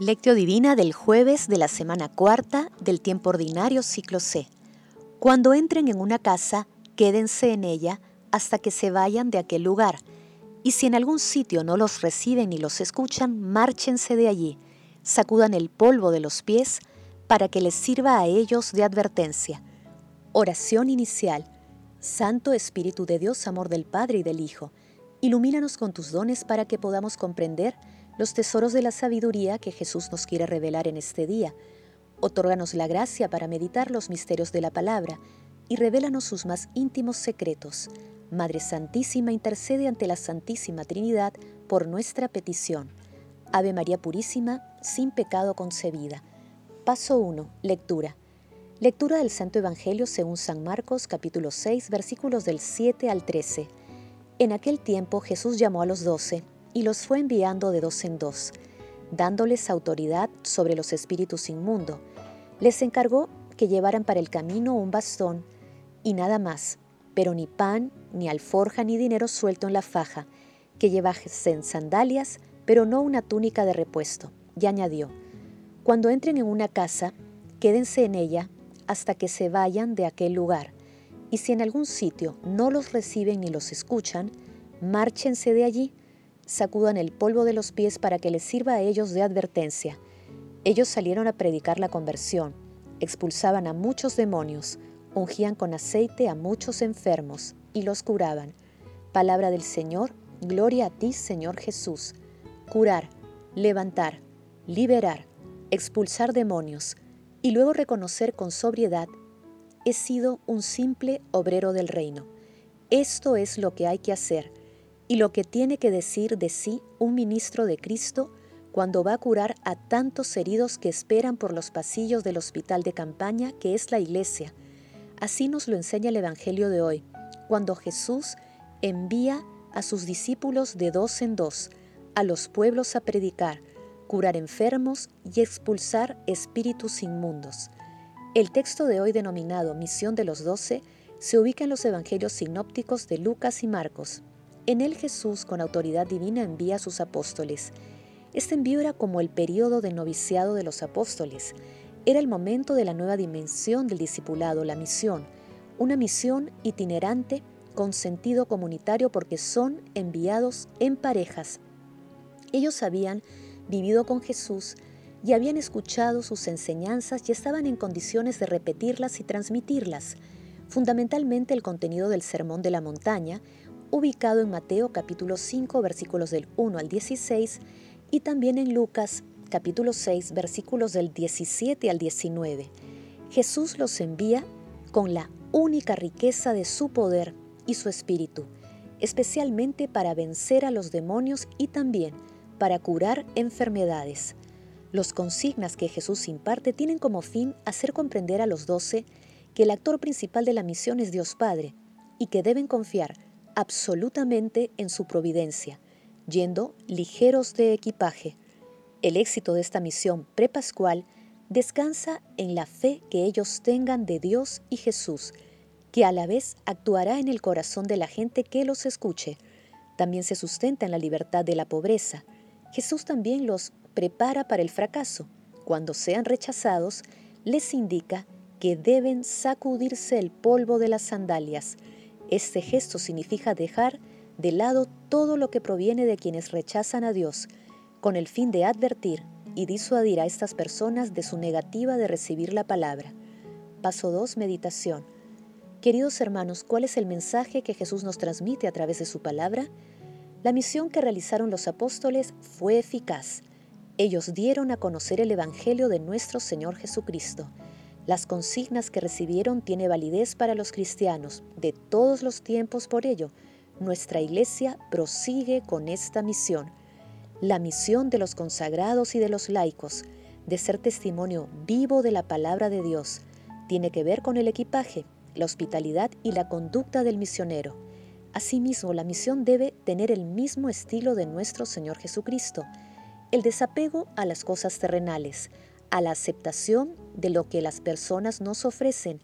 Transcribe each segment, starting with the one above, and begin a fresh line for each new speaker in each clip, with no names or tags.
Lectio Divina del jueves de la semana cuarta del tiempo ordinario ciclo C. Cuando entren en una casa, quédense en ella hasta que se vayan de aquel lugar. Y si en algún sitio no los reciben ni los escuchan, márchense de allí, sacudan el polvo de los pies para que les sirva a ellos de advertencia. Oración inicial. Santo Espíritu de Dios, amor del Padre y del Hijo, ilumínanos con tus dones para que podamos comprender los tesoros de la sabiduría que Jesús nos quiere revelar en este día. Otórganos la gracia para meditar los misterios de la palabra y revélanos sus más íntimos secretos. Madre Santísima, intercede ante la Santísima Trinidad por nuestra petición. Ave María Purísima, sin pecado concebida. Paso 1. Lectura. Lectura del Santo Evangelio según San Marcos capítulo 6 versículos del 7 al 13. En aquel tiempo Jesús llamó a los doce y los fue enviando de dos en dos, dándoles autoridad sobre los espíritus inmundos. Les encargó que llevaran para el camino un bastón y nada más, pero ni pan, ni alforja, ni dinero suelto en la faja, que llevasen sandalias, pero no una túnica de repuesto. Y añadió, cuando entren en una casa, quédense en ella hasta que se vayan de aquel lugar, y si en algún sitio no los reciben ni los escuchan, márchense de allí sacudan el polvo de los pies para que les sirva a ellos de advertencia. Ellos salieron a predicar la conversión, expulsaban a muchos demonios, ungían con aceite a muchos enfermos y los curaban. Palabra del Señor, gloria a ti Señor Jesús. Curar, levantar, liberar, expulsar demonios y luego reconocer con sobriedad, he sido un simple obrero del reino. Esto es lo que hay que hacer y lo que tiene que decir de sí un ministro de Cristo cuando va a curar a tantos heridos que esperan por los pasillos del hospital de campaña que es la iglesia. Así nos lo enseña el Evangelio de hoy, cuando Jesús envía a sus discípulos de dos en dos a los pueblos a predicar, curar enfermos y expulsar espíritus inmundos. El texto de hoy denominado Misión de los Doce se ubica en los Evangelios sinópticos de Lucas y Marcos. En él Jesús, con autoridad divina, envía a sus apóstoles. Este envío era como el periodo de noviciado de los apóstoles. Era el momento de la nueva dimensión del discipulado, la misión, una misión itinerante con sentido comunitario porque son enviados en parejas. Ellos habían vivido con Jesús y habían escuchado sus enseñanzas y estaban en condiciones de repetirlas y transmitirlas. Fundamentalmente el contenido del Sermón de la Montaña, ubicado en Mateo capítulo 5 versículos del 1 al 16 y también en Lucas capítulo 6 versículos del 17 al 19. Jesús los envía con la única riqueza de su poder y su espíritu, especialmente para vencer a los demonios y también para curar enfermedades. Los consignas que Jesús imparte tienen como fin hacer comprender a los doce que el actor principal de la misión es Dios Padre y que deben confiar absolutamente en su providencia, yendo ligeros de equipaje. El éxito de esta misión prepascual descansa en la fe que ellos tengan de Dios y Jesús, que a la vez actuará en el corazón de la gente que los escuche. También se sustenta en la libertad de la pobreza. Jesús también los prepara para el fracaso. Cuando sean rechazados, les indica que deben sacudirse el polvo de las sandalias, este gesto significa dejar de lado todo lo que proviene de quienes rechazan a Dios, con el fin de advertir y disuadir a estas personas de su negativa de recibir la palabra. Paso 2. Meditación. Queridos hermanos, ¿cuál es el mensaje que Jesús nos transmite a través de su palabra? La misión que realizaron los apóstoles fue eficaz. Ellos dieron a conocer el Evangelio de nuestro Señor Jesucristo las consignas que recibieron tiene validez para los cristianos de todos los tiempos, por ello, nuestra iglesia prosigue con esta misión, la misión de los consagrados y de los laicos, de ser testimonio vivo de la palabra de Dios, tiene que ver con el equipaje, la hospitalidad y la conducta del misionero. Asimismo, la misión debe tener el mismo estilo de nuestro Señor Jesucristo, el desapego a las cosas terrenales, a la aceptación de lo que las personas nos ofrecen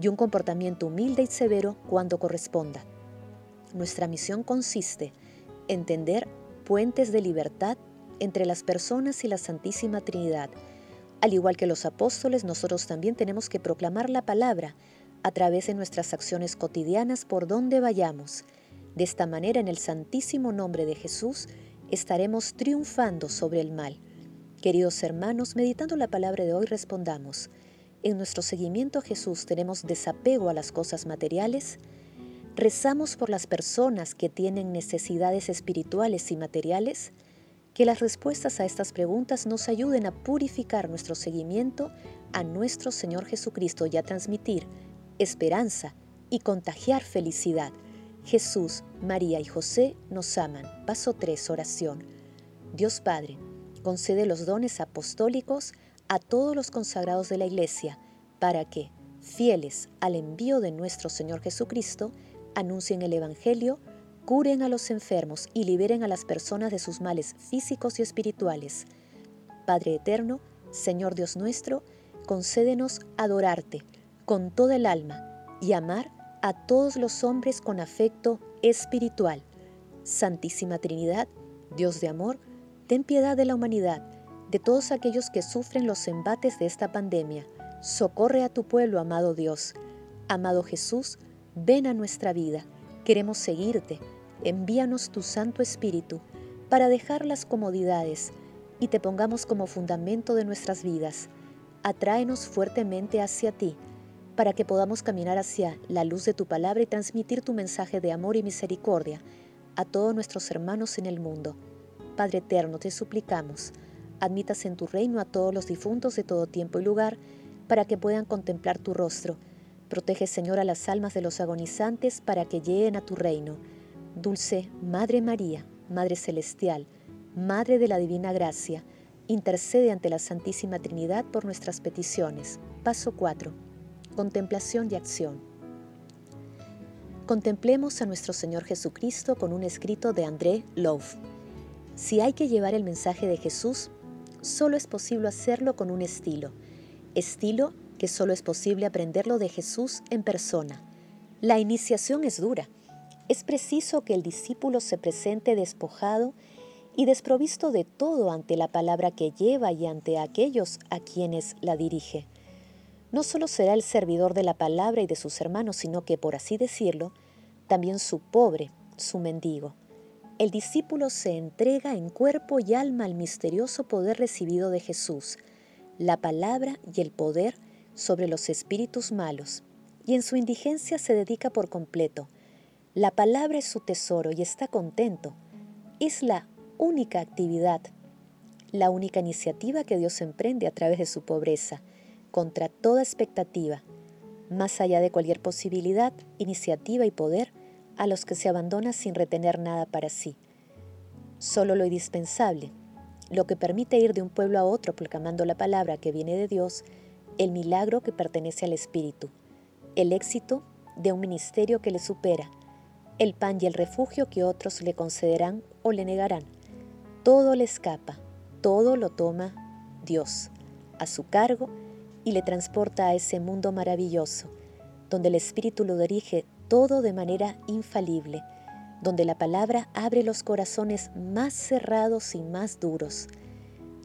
y un comportamiento humilde y severo cuando corresponda. Nuestra misión consiste en tender puentes de libertad entre las personas y la Santísima Trinidad. Al igual que los apóstoles, nosotros también tenemos que proclamar la palabra a través de nuestras acciones cotidianas por donde vayamos. De esta manera, en el santísimo nombre de Jesús, estaremos triunfando sobre el mal. Queridos hermanos, meditando la palabra de hoy, respondamos. En nuestro seguimiento a Jesús tenemos desapego a las cosas materiales. Rezamos por las personas que tienen necesidades espirituales y materiales. Que las respuestas a estas preguntas nos ayuden a purificar nuestro seguimiento a nuestro Señor Jesucristo y a transmitir esperanza y contagiar felicidad. Jesús, María y José nos aman. Paso 3, oración. Dios Padre, concede los dones apostólicos a todos los consagrados de la Iglesia, para que, fieles al envío de nuestro Señor Jesucristo, anuncien el Evangelio, curen a los enfermos y liberen a las personas de sus males físicos y espirituales. Padre Eterno, Señor Dios nuestro, concédenos adorarte con toda el alma y amar a todos los hombres con afecto espiritual. Santísima Trinidad, Dios de amor, ten piedad de la humanidad, de todos aquellos que sufren los embates de esta pandemia. Socorre a tu pueblo, amado Dios. Amado Jesús, ven a nuestra vida. Queremos seguirte. Envíanos tu Santo Espíritu para dejar las comodidades y te pongamos como fundamento de nuestras vidas. Atráenos fuertemente hacia ti para que podamos caminar hacia la luz de tu palabra y transmitir tu mensaje de amor y misericordia a todos nuestros hermanos en el mundo. Padre eterno, te suplicamos, admitas en tu reino a todos los difuntos de todo tiempo y lugar, para que puedan contemplar tu rostro. Protege, Señor, a las almas de los agonizantes para que lleguen a tu reino. Dulce Madre María, Madre Celestial, Madre de la Divina Gracia, intercede ante la Santísima Trinidad por nuestras peticiones. Paso 4 Contemplación y acción. Contemplemos a nuestro Señor Jesucristo con un escrito de André Love. Si hay que llevar el mensaje de Jesús, solo es posible hacerlo con un estilo. Estilo que solo es posible aprenderlo de Jesús en persona. La iniciación es dura. Es preciso que el discípulo se presente despojado y desprovisto de todo ante la palabra que lleva y ante aquellos a quienes la dirige no solo será el servidor de la palabra y de sus hermanos, sino que, por así decirlo, también su pobre, su mendigo. El discípulo se entrega en cuerpo y alma al misterioso poder recibido de Jesús, la palabra y el poder sobre los espíritus malos, y en su indigencia se dedica por completo. La palabra es su tesoro y está contento. Es la única actividad, la única iniciativa que Dios emprende a través de su pobreza contra toda expectativa, más allá de cualquier posibilidad, iniciativa y poder a los que se abandona sin retener nada para sí. Solo lo indispensable, lo que permite ir de un pueblo a otro proclamando la palabra que viene de Dios, el milagro que pertenece al Espíritu, el éxito de un ministerio que le supera, el pan y el refugio que otros le concederán o le negarán. Todo le escapa, todo lo toma Dios, a su cargo y le transporta a ese mundo maravilloso, donde el Espíritu lo dirige todo de manera infalible, donde la palabra abre los corazones más cerrados y más duros,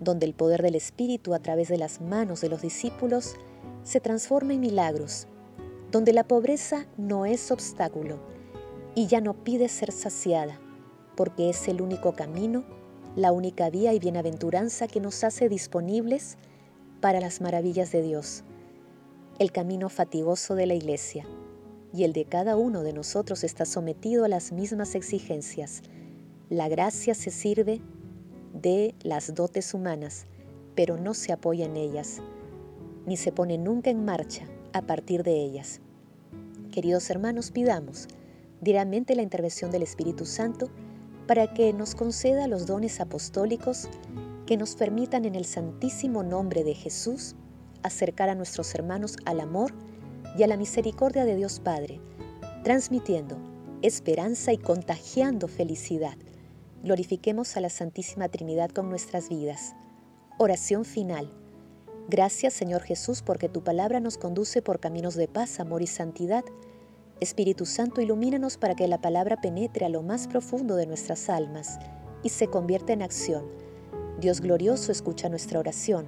donde el poder del Espíritu a través de las manos de los discípulos se transforma en milagros, donde la pobreza no es obstáculo y ya no pide ser saciada, porque es el único camino, la única vía y bienaventuranza que nos hace disponibles para las maravillas de Dios, el camino fatigoso de la Iglesia y el de cada uno de nosotros está sometido a las mismas exigencias. La gracia se sirve de las dotes humanas, pero no se apoya en ellas, ni se pone nunca en marcha a partir de ellas. Queridos hermanos, pidamos diariamente la intervención del Espíritu Santo para que nos conceda los dones apostólicos que nos permitan en el santísimo nombre de Jesús acercar a nuestros hermanos al amor y a la misericordia de Dios Padre, transmitiendo esperanza y contagiando felicidad. Glorifiquemos a la Santísima Trinidad con nuestras vidas. Oración final. Gracias Señor Jesús porque tu palabra nos conduce por caminos de paz, amor y santidad. Espíritu Santo, ilumínanos para que la palabra penetre a lo más profundo de nuestras almas y se convierta en acción Dios glorioso escucha nuestra oración.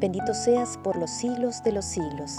Bendito seas por los siglos de los siglos.